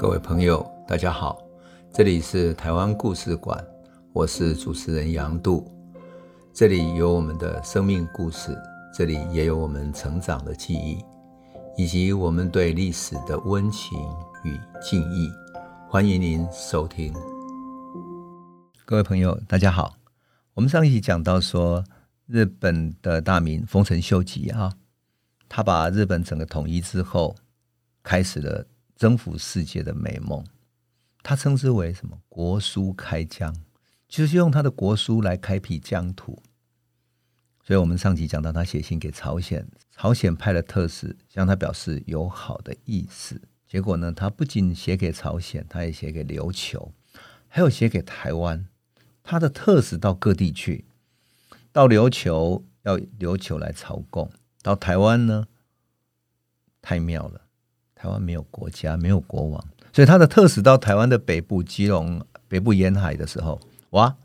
各位朋友，大家好，这里是台湾故事馆，我是主持人杨度，这里有我们的生命故事，这里也有我们成长的记忆，以及我们对历史的温情与敬意。欢迎您收听。各位朋友，大家好，我们上一集讲到说，日本的大名丰臣秀吉啊，他把日本整个统一之后，开始了。征服世界的美梦，他称之为什么？国书开疆，就是用他的国书来开辟疆土。所以，我们上集讲到，他写信给朝鲜，朝鲜派了特使向他表示友好的意思。结果呢，他不仅写给朝鲜，他也写给琉球，还有写给台湾。他的特使到各地去，到琉球要琉球来朝贡，到台湾呢，太妙了。台湾没有国家，没有国王，所以他的特使到台湾的北部基隆、北部沿海的时候，哇，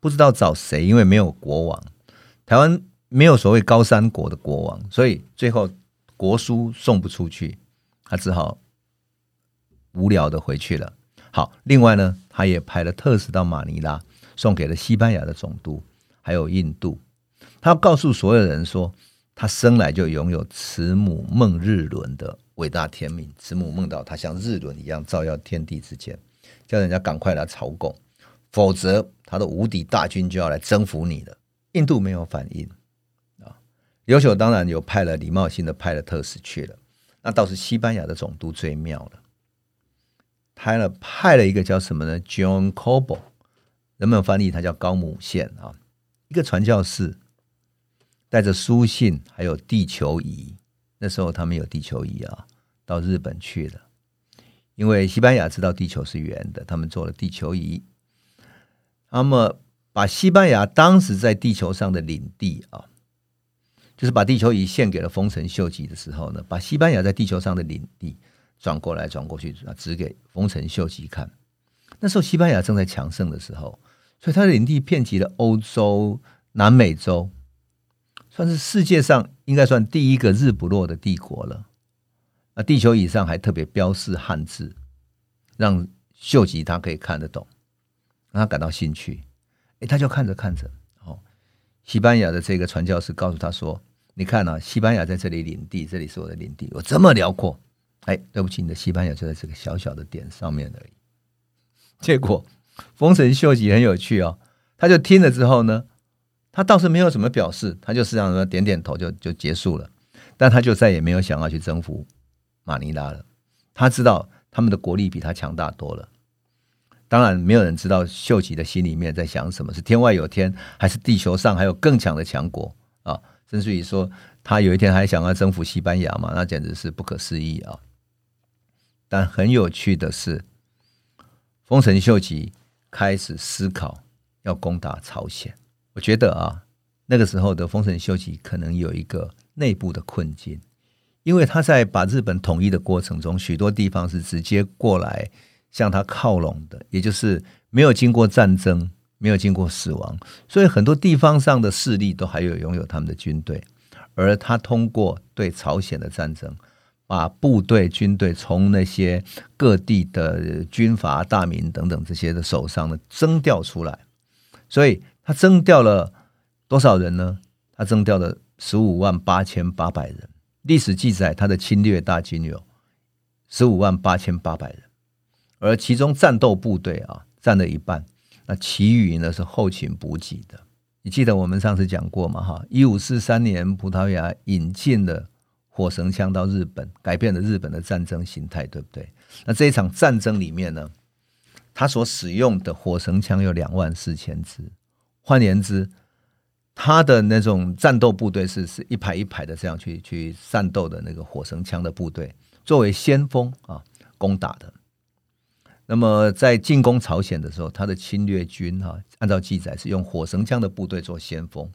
不知道找谁，因为没有国王，台湾没有所谓高山国的国王，所以最后国书送不出去，他只好无聊的回去了。好，另外呢，他也派了特使到马尼拉，送给了西班牙的总督，还有印度，他告诉所有人说，他生来就拥有慈母梦日轮的。伟大天命，慈母梦到他像日轮一样照耀天地之间，叫人家赶快来朝贡，否则他的无敌大军就要来征服你了。印度没有反应啊，琉球当然有派了礼貌性的派了特使去了，那倒是西班牙的总督最妙了，派了派了一个叫什么呢？John Cobo，人们翻译他叫高姆宪啊，一个传教士，带着书信还有地球仪。那时候他们有地球仪啊，到日本去了，因为西班牙知道地球是圆的，他们做了地球仪。那么把西班牙当时在地球上的领地啊，就是把地球仪献给了丰臣秀吉的时候呢，把西班牙在地球上的领地转过来转过去啊，指给丰臣秀吉看。那时候西班牙正在强盛的时候，所以他的领地遍及了欧洲、南美洲。算是世界上应该算第一个日不落的帝国了。那，地球仪上还特别标示汉字，让秀吉他可以看得懂，让他感到兴趣。哎，他就看着看着，哦，西班牙的这个传教士告诉他说：“你看啊，西班牙在这里领地，这里是我的领地，我这么辽阔。哎，对不起，你的西班牙就在这个小小的点上面而已。”结果丰臣秀吉很有趣哦，他就听了之后呢。他倒是没有什么表示，他就是让人点点头就就结束了，但他就再也没有想要去征服马尼拉了。他知道他们的国力比他强大多了。当然，没有人知道秀吉的心里面在想什么，是天外有天，还是地球上还有更强的强国啊？甚至于说，他有一天还想要征服西班牙嘛？那简直是不可思议啊！但很有趣的是，丰臣秀吉开始思考要攻打朝鲜。我觉得啊，那个时候的丰臣秀吉可能有一个内部的困境，因为他在把日本统一的过程中，许多地方是直接过来向他靠拢的，也就是没有经过战争，没有经过死亡，所以很多地方上的势力都还有拥有他们的军队，而他通过对朝鲜的战争，把部队军队从那些各地的军阀大名等等这些的手上呢征调出来，所以。他征调了多少人呢？他征调了十五万八千八百人。历史记载，他的侵略大军有十五万八千八百人，而其中战斗部队啊占了一半，那其余呢是后勤补给的。你记得我们上次讲过吗？哈，一五四三年葡萄牙引进了火绳枪到日本，改变了日本的战争形态，对不对？那这一场战争里面呢，他所使用的火绳枪有两万四千支。换言之，他的那种战斗部队是是一排一排的这样去去战斗的那个火绳枪的部队，作为先锋啊攻打的。那么在进攻朝鲜的时候，他的侵略军哈、按照记载是用火绳枪的部队做先锋。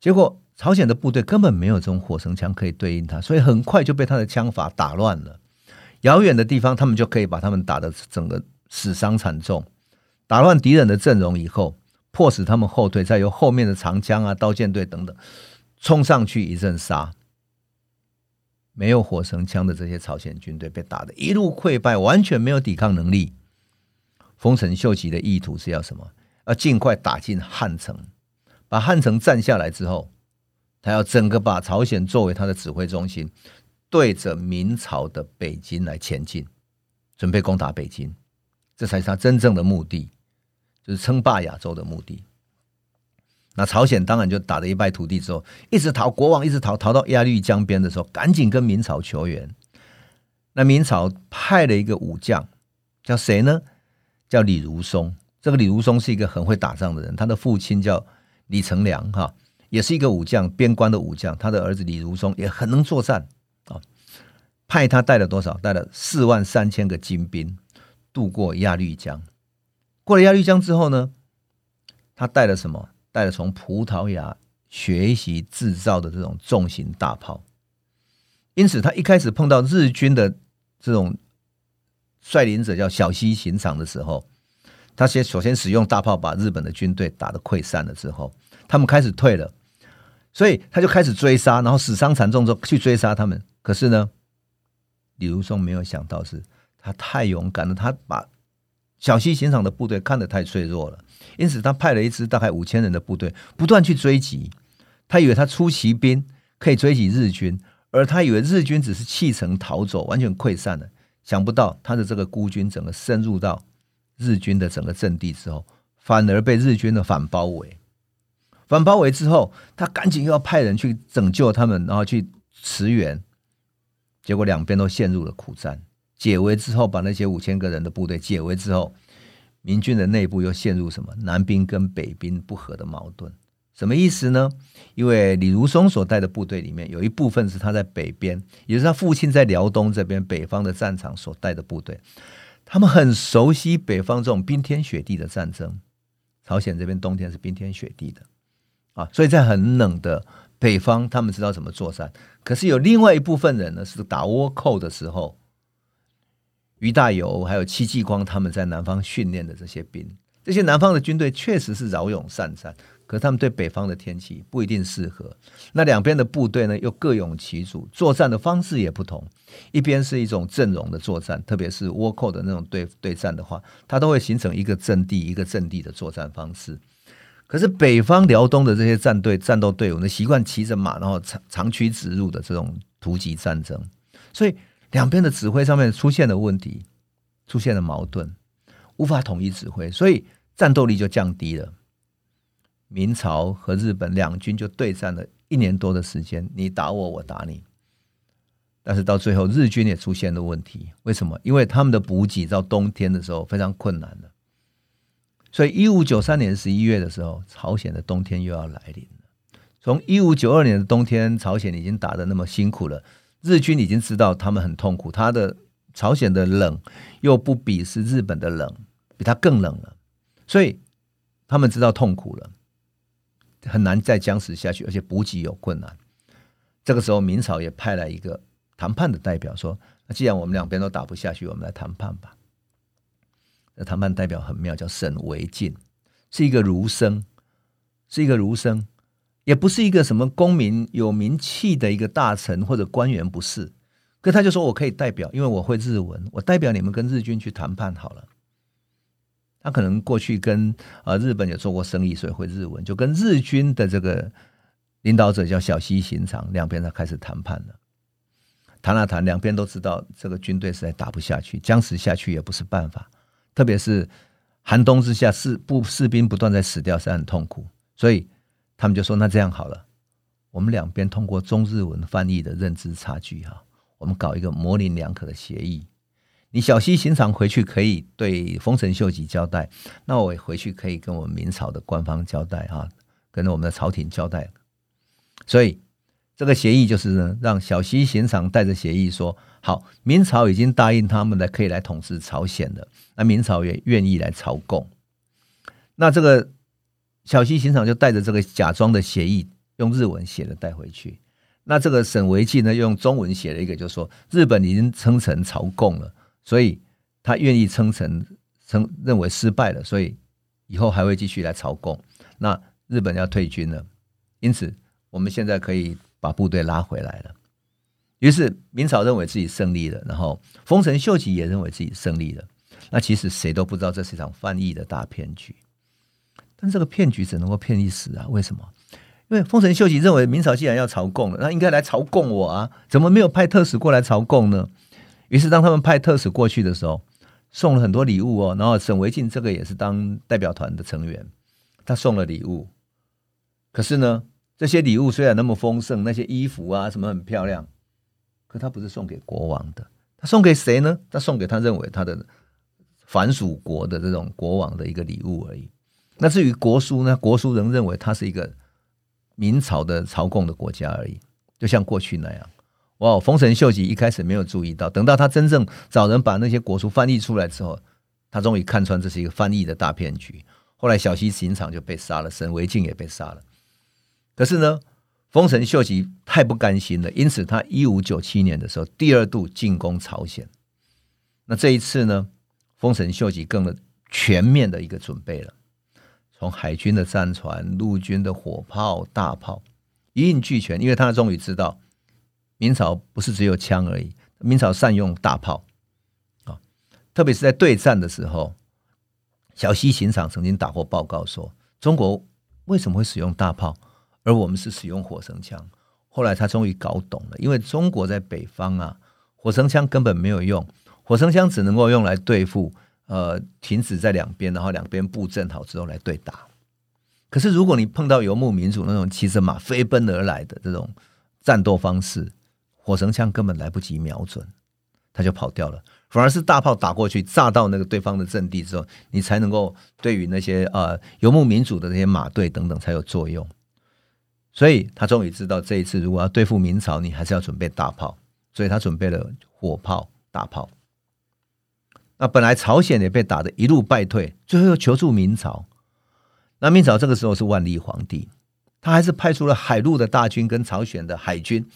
结果朝鲜的部队根本没有这种火绳枪可以对应他，所以很快就被他的枪法打乱了。遥远的地方，他们就可以把他们打得整个死伤惨重，打乱敌人的阵容以后。迫使他们后退，再由后面的长枪啊、刀剑队等等冲上去一阵杀。没有火绳枪的这些朝鲜军队被打得一路溃败，完全没有抵抗能力。丰臣秀吉的意图是要什么？要尽快打进汉城，把汉城占下来之后，他要整个把朝鲜作为他的指挥中心，对着明朝的北京来前进，准备攻打北京，这才是他真正的目的，就是称霸亚洲的目的。那朝鲜当然就打得一败涂地之后，一直逃，国王一直逃，逃到鸭绿江边的时候，赶紧跟明朝求援。那明朝派了一个武将，叫谁呢？叫李如松。这个李如松是一个很会打仗的人，他的父亲叫李成梁，哈，也是一个武将，边关的武将。他的儿子李如松也很能作战啊。派他带了多少？带了四万三千个精兵渡过鸭绿江。过了鸭绿江之后呢，他带了什么？带了从葡萄牙学习制造的这种重型大炮，因此他一开始碰到日军的这种率领者叫小西行长的时候，他先首先使用大炮把日本的军队打得溃散了之后，他们开始退了，所以他就开始追杀，然后死伤惨重之后去追杀他们。可是呢，李如松没有想到是他太勇敢了，他把小西行长的部队看得太脆弱了。因此，他派了一支大概五千人的部队，不断去追击。他以为他出奇兵可以追击日军，而他以为日军只是弃城逃走，完全溃散了。想不到他的这个孤军整个深入到日军的整个阵地之后，反而被日军的反包围。反包围之后，他赶紧又要派人去拯救他们，然后去驰援。结果两边都陷入了苦战。解围之后，把那些五千个人的部队解围之后。明军的内部又陷入什么南兵跟北兵不和的矛盾？什么意思呢？因为李如松所带的部队里面有一部分是他在北边，也是他父亲在辽东这边北方的战场所带的部队，他们很熟悉北方这种冰天雪地的战争。朝鲜这边冬天是冰天雪地的啊，所以在很冷的北方，他们知道怎么作战。可是有另外一部分人呢，是打倭寇的时候。于大猷还有戚继光他们在南方训练的这些兵，这些南方的军队确实是骁勇善战，可是他们对北方的天气不一定适合。那两边的部队呢，又各拥其主，作战的方式也不同。一边是一种阵容的作战，特别是倭寇的那种对对战的话，它都会形成一个阵地一个阵地的作战方式。可是北方辽东的这些战队战斗队伍呢，习惯骑着马，然后长长驱直入的这种突击战争，所以。两边的指挥上面出现了问题，出现了矛盾，无法统一指挥，所以战斗力就降低了。明朝和日本两军就对战了一年多的时间，你打我，我打你。但是到最后，日军也出现了问题。为什么？因为他们的补给到冬天的时候非常困难了。所以一五九三年十一月的时候，朝鲜的冬天又要来临了。从一五九二年的冬天，朝鲜已经打得那么辛苦了。日军已经知道他们很痛苦，他的朝鲜的冷又不比是日本的冷，比他更冷了，所以他们知道痛苦了，很难再僵持下去，而且补给有困难。这个时候，明朝也派来一个谈判的代表，说：“那既然我们两边都打不下去，我们来谈判吧。”那谈判代表很妙，叫沈惟敬，是一个儒生，是一个儒生。也不是一个什么公民有名气的一个大臣或者官员，不是。可他就说：“我可以代表，因为我会日文，我代表你们跟日军去谈判好了。”他可能过去跟呃日本有做过生意，所以会日文，就跟日军的这个领导者叫小西行长，两边才开始谈判了。谈了谈，两边都知道这个军队实在打不下去，僵持下去也不是办法，特别是寒冬之下，士不士兵不断在死掉，是很痛苦，所以。他们就说：“那这样好了，我们两边通过中日文翻译的认知差距哈，我们搞一个模棱两可的协议。你小西行长回去可以对丰臣秀吉交代，那我回去可以跟我们明朝的官方交代哈，跟我们的朝廷交代。所以这个协议就是呢，让小西行长带着协议说：好，明朝已经答应他们来可以来统治朝鲜了，那明朝也愿意来朝贡。那这个。”小西行长就带着这个假装的协议，用日文写的带回去。那这个沈惟敬呢，用中文写了一个，就说日本已经称臣朝贡了，所以他愿意称臣，称认为失败了，所以以后还会继续来朝贡。那日本要退军了，因此我们现在可以把部队拉回来了。于是明朝认为自己胜利了，然后丰臣秀吉也认为自己胜利了。那其实谁都不知道这是一场翻译的大骗局。但这个骗局只能够骗一时啊？为什么？因为丰臣秀吉认为明朝既然要朝贡了，那应该来朝贡我啊，怎么没有派特使过来朝贡呢？于是当他们派特使过去的时候，送了很多礼物哦。然后沈惟敬这个也是当代表团的成员，他送了礼物。可是呢，这些礼物虽然那么丰盛，那些衣服啊什么很漂亮，可他不是送给国王的，他送给谁呢？他送给他认为他的凡属国的这种国王的一个礼物而已。那至于国书呢？国书仍认为它是一个。明朝的朝贡的国家而已，就像过去那样。哇，丰臣秀吉一开始没有注意到，等到他真正找人把那些国书翻译出来之后，他终于看穿这是一个翻译的大骗局。后来小西行长就被杀了，沈惟敬也被杀了。可是呢，丰臣秀吉太不甘心了，因此他一五九七年的时候第二度进攻朝鲜。那这一次呢，丰臣秀吉更了全面的一个准备了。从海军的战船、陆军的火炮、大炮一应俱全，因为他终于知道明朝不是只有枪而已，明朝善用大炮啊，特别是在对战的时候，小西行长曾经打过报告说，中国为什么会使用大炮，而我们是使用火绳枪？后来他终于搞懂了，因为中国在北方啊，火绳枪根本没有用，火绳枪只能够用来对付。呃，停止在两边，然后两边布阵好之后来对打。可是如果你碰到游牧民族那种骑着马飞奔而来的这种战斗方式，火绳枪根本来不及瞄准，他就跑掉了。反而是大炮打过去，炸到那个对方的阵地之后，你才能够对于那些呃游牧民族的那些马队等等才有作用。所以他终于知道这一次如果要对付明朝，你还是要准备大炮，所以他准备了火炮、大炮。那本来朝鲜也被打得一路败退，最后又求助明朝。那明朝这个时候是万历皇帝，他还是派出了海陆的大军跟朝鲜的海军。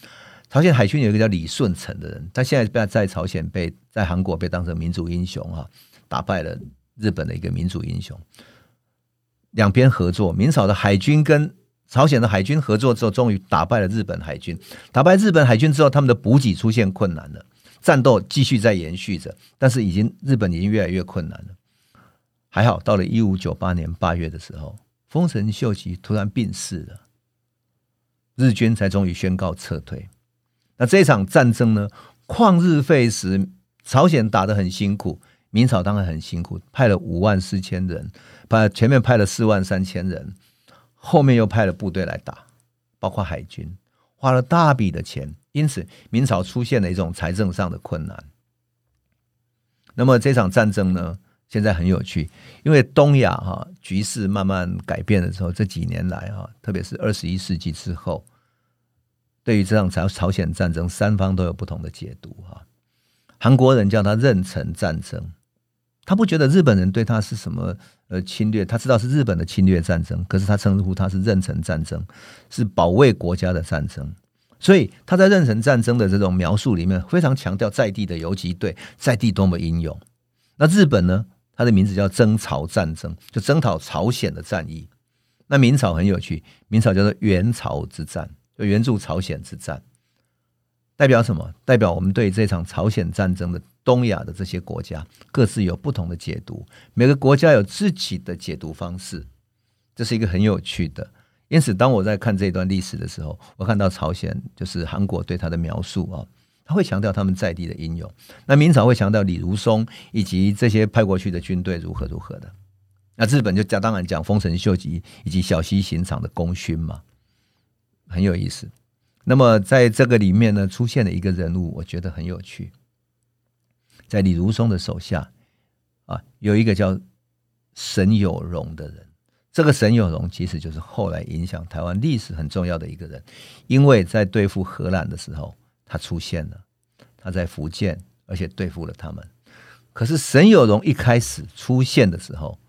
朝鲜海军有一个叫李舜臣的人，他现在被在朝鲜被在韩国被当成民族英雄哈，打败了日本的一个民族英雄。两边合作，明朝的海军跟朝鲜的海军合作之后，终于打败了日本海军。打败日本海军之后，他们的补给出现困难了。战斗继续在延续着，但是已经日本已经越来越困难了。还好，到了一五九八年八月的时候，丰臣秀吉突然病逝了，日军才终于宣告撤退。那这场战争呢，旷日费时，朝鲜打得很辛苦，明朝当然很辛苦，派了五万四千人，把前面派了四万三千人，后面又派了部队来打，包括海军，花了大笔的钱。因此，明朝出现了一种财政上的困难。那么这场战争呢，现在很有趣，因为东亚哈局势慢慢改变的时候，这几年来哈，特别是二十一世纪之后，对于这场朝朝鲜战争，三方都有不同的解读哈。韩国人叫它壬辰战争，他不觉得日本人对他是什么呃侵略，他知道是日本的侵略战争，可是他称呼他是壬辰战争，是保卫国家的战争。所以他在壬辰战争的这种描述里面，非常强调在地的游击队，在地多么英勇。那日本呢？它的名字叫征朝战争，就征讨朝鲜的战役。那明朝很有趣，明朝叫做援朝之战，就援助朝鲜之战。代表什么？代表我们对这场朝鲜战争的东亚的这些国家，各自有不同的解读，每个国家有自己的解读方式，这是一个很有趣的。因此，当我在看这段历史的时候，我看到朝鲜就是韩国对他的描述啊，他会强调他们在地的英勇。那明朝会强调李如松以及这些派过去的军队如何如何的。那日本就讲当然讲丰臣秀吉以及小西行长的功勋嘛，很有意思。那么在这个里面呢，出现了一个人物，我觉得很有趣。在李如松的手下啊，有一个叫沈有容的人。这个沈有容其实就是后来影响台湾历史很重要的一个人，因为在对付荷兰的时候，他出现了，他在福建，而且对付了他们。可是沈有容一开始出现的时候，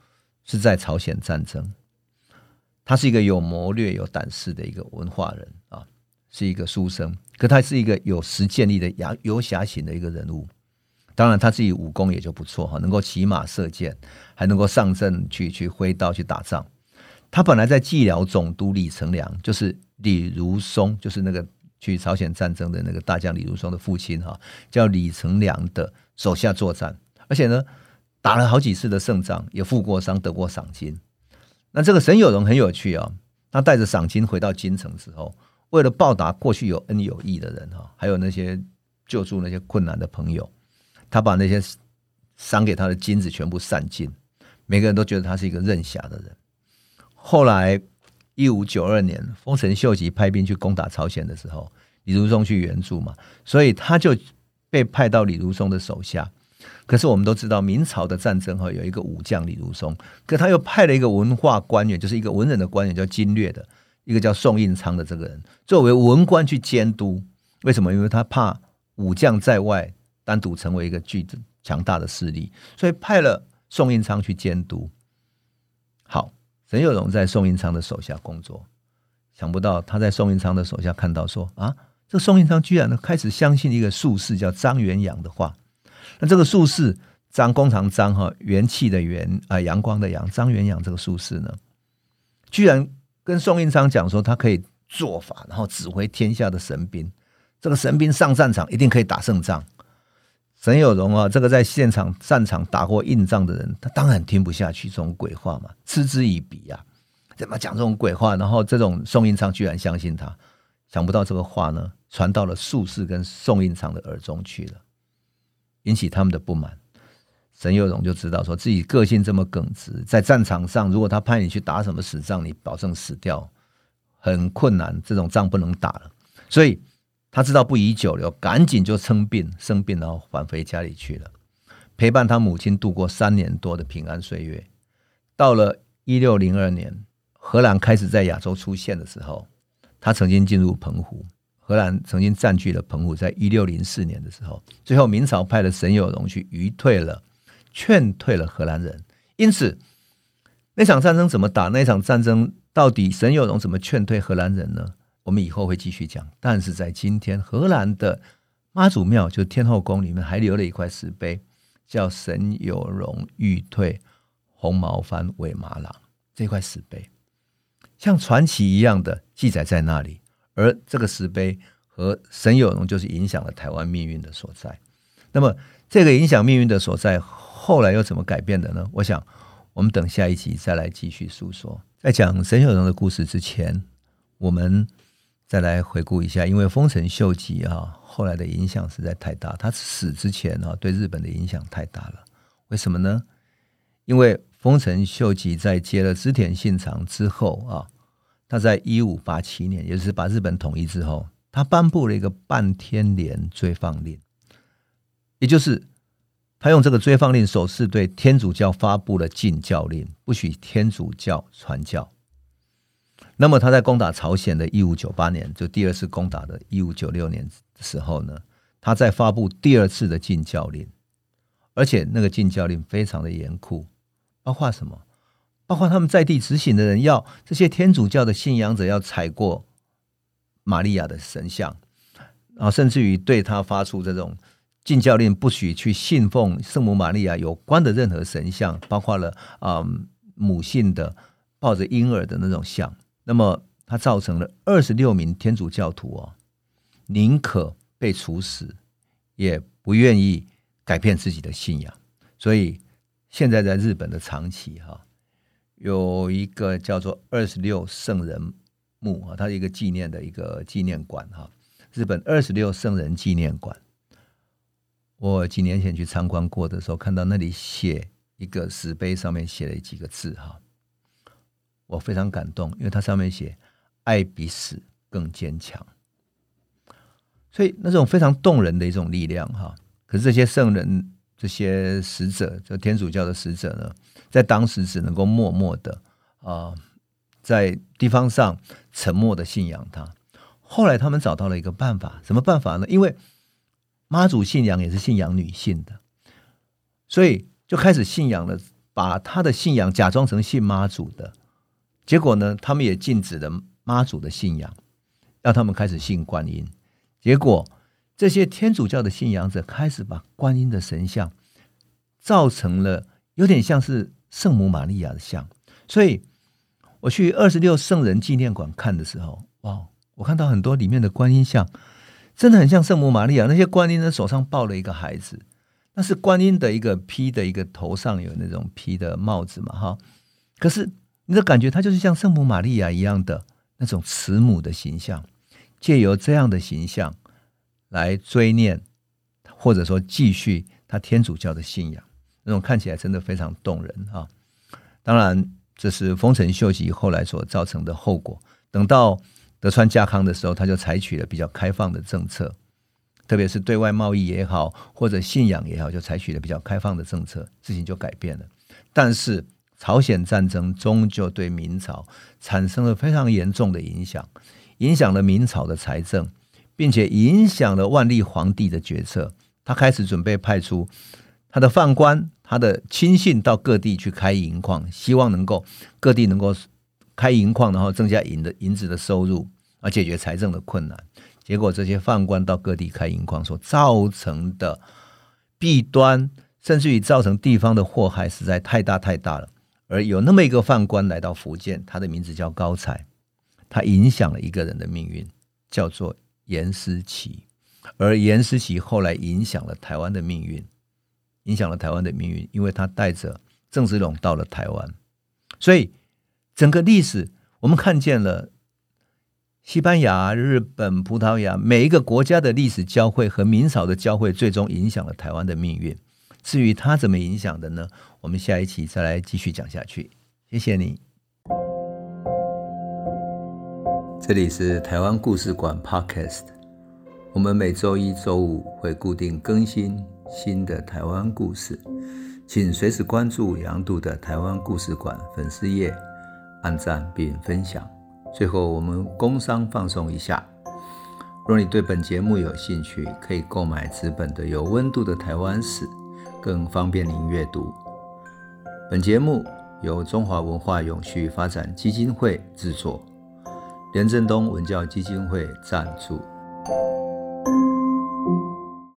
是在朝鲜战争，他是一个有谋略、有胆识的一个文化人啊，是一个书生，可他是一个有实践力的游游侠型的一个人物。当然，他自己武功也就不错哈，能够骑马射箭，还能够上阵去去挥刀去打仗。他本来在蓟辽总督李成梁，就是李如松，就是那个去朝鲜战争的那个大将李如松的父亲哈，叫李成梁的手下作战，而且呢打了好几次的胜仗，也负过伤，得过赏金。那这个沈有容很有趣啊、哦，他带着赏金回到京城之后，为了报答过去有恩有义的人哈，还有那些救助那些困难的朋友，他把那些赏给他的金子全部散尽，每个人都觉得他是一个任侠的人。后来。一五九二年，丰臣秀吉派兵去攻打朝鲜的时候，李如松去援助嘛，所以他就被派到李如松的手下。可是我们都知道，明朝的战争哈有一个武将李如松，可他又派了一个文化官员，就是一个文人的官员，叫经略的一个叫宋应昌的这个人，作为文官去监督。为什么？因为他怕武将在外单独成为一个巨强大的势力，所以派了宋应昌去监督。好。沈有容在宋应昌的手下工作，想不到他在宋应昌的手下看到说啊，这宋应昌居然呢开始相信一个术士叫张元养的话。那这个术士张弓长张哈元气的元啊阳光的阳张元养这个术士呢，居然跟宋应昌讲说他可以做法，然后指挥天下的神兵，这个神兵上战场一定可以打胜仗。沈有容啊，这个在现场战场打过硬仗的人，他当然听不下去这种鬼话嘛，嗤之以鼻呀、啊，怎么讲这种鬼话？然后这种宋应昌居然相信他，想不到这个话呢，传到了术士跟宋应昌的耳中去了，引起他们的不满。沈有容就知道说自己个性这么耿直，在战场上如果他派你去打什么死仗，你保证死掉，很困难，这种仗不能打了，所以。他知道不宜久留，赶紧就生病，生病然后返回家里去了，陪伴他母亲度过三年多的平安岁月。到了一六零二年，荷兰开始在亚洲出现的时候，他曾经进入澎湖，荷兰曾经占据了澎湖。在一六零四年的时候，最后明朝派了沈有容去余退了，劝退了荷兰人。因此，那场战争怎么打？那场战争到底沈有容怎么劝退荷兰人呢？我们以后会继续讲，但是在今天，荷兰的妈祖庙就天后宫里面还留了一块石碑，叫“沈有容欲退红毛番为马郎”这块石碑，像传奇一样的记载在那里。而这个石碑和沈有容就是影响了台湾命运的所在。那么，这个影响命运的所在后来又怎么改变的呢？我想，我们等下一集再来继续诉说。在讲沈有容的故事之前，我们。再来回顾一下，因为丰臣秀吉啊，后来的影响实在太大。他死之前啊，对日本的影响太大了。为什么呢？因为丰臣秀吉在接了织田信长之后啊，他在一五八七年，也就是把日本统一之后，他颁布了一个半天连追放令，也就是他用这个追放令手势对天主教发布了禁教令，不许天主教传教。那么他在攻打朝鲜的一五九八年，就第二次攻打的一五九六年的时候呢，他在发布第二次的禁教令，而且那个禁教令非常的严酷，包括什么？包括他们在地执行的人要这些天主教的信仰者要踩过玛利亚的神像，然后甚至于对他发出这种禁教令，不许去信奉圣母玛利亚有关的任何神像，包括了啊、嗯、母性的抱着婴儿的那种像。那么，他造成了二十六名天主教徒哦，宁可被处死，也不愿意改变自己的信仰。所以，现在在日本的长崎哈，有一个叫做二十六圣人墓啊，它是一个纪念的一个纪念馆哈。日本二十六圣人纪念馆，我几年前去参观过的时候，看到那里写一个石碑，上面写了几个字哈。我非常感动，因为它上面写“爱比死更坚强”，所以那种非常动人的一种力量哈。可是这些圣人、这些使者，就天主教的使者呢，在当时只能够默默的啊、在地方上沉默的信仰他。后来他们找到了一个办法，什么办法呢？因为妈祖信仰也是信仰女性的，所以就开始信仰了，把他的信仰假装成信妈祖的。结果呢，他们也禁止了妈祖的信仰，让他们开始信观音。结果，这些天主教的信仰者开始把观音的神像造成了有点像是圣母玛利亚的像。所以，我去二十六圣人纪念馆看的时候，哇，我看到很多里面的观音像，真的很像圣母玛利亚。那些观音呢手上抱了一个孩子，那是观音的一个披的一个头上有那种披的帽子嘛，哈。可是你的感觉，它就是像圣母玛利亚一样的那种慈母的形象，借由这样的形象来追念，或者说继续他天主教的信仰，那种看起来真的非常动人啊。当然。这是丰臣秀吉后来所造成的后果。等到德川家康的时候，他就采取了比较开放的政策，特别是对外贸易也好，或者信仰也好，就采取了比较开放的政策，事情就改变了。但是朝鲜战争终究对明朝产生了非常严重的影响，影响了明朝的财政，并且影响了万历皇帝的决策。他开始准备派出他的宦官。他的亲信到各地去开银矿，希望能够各地能够开银矿，然后增加银的银子的收入，而解决财政的困难。结果这些宦官到各地开银矿所造成的弊端，甚至于造成地方的祸害，实在太大太大了。而有那么一个犯官来到福建，他的名字叫高才，他影响了一个人的命运，叫做颜思齐。而颜思齐后来影响了台湾的命运。影响了台湾的命运，因为他带着郑芝龙到了台湾，所以整个历史我们看见了西班牙、日本、葡萄牙每一个国家的历史交汇和明朝的交汇，最终影响了台湾的命运。至于它怎么影响的呢？我们下一期再来继续讲下去。谢谢你。这里是台湾故事馆 Podcast，我们每周一、周五会固定更新。新的台湾故事，请随时关注杨度的台湾故事馆粉丝页，按赞并分享。最后，我们工商放送一下。若你对本节目有兴趣，可以购买纸本的《有温度的台湾史》，更方便您阅读。本节目由中华文化永续发展基金会制作，连振东文教基金会赞助。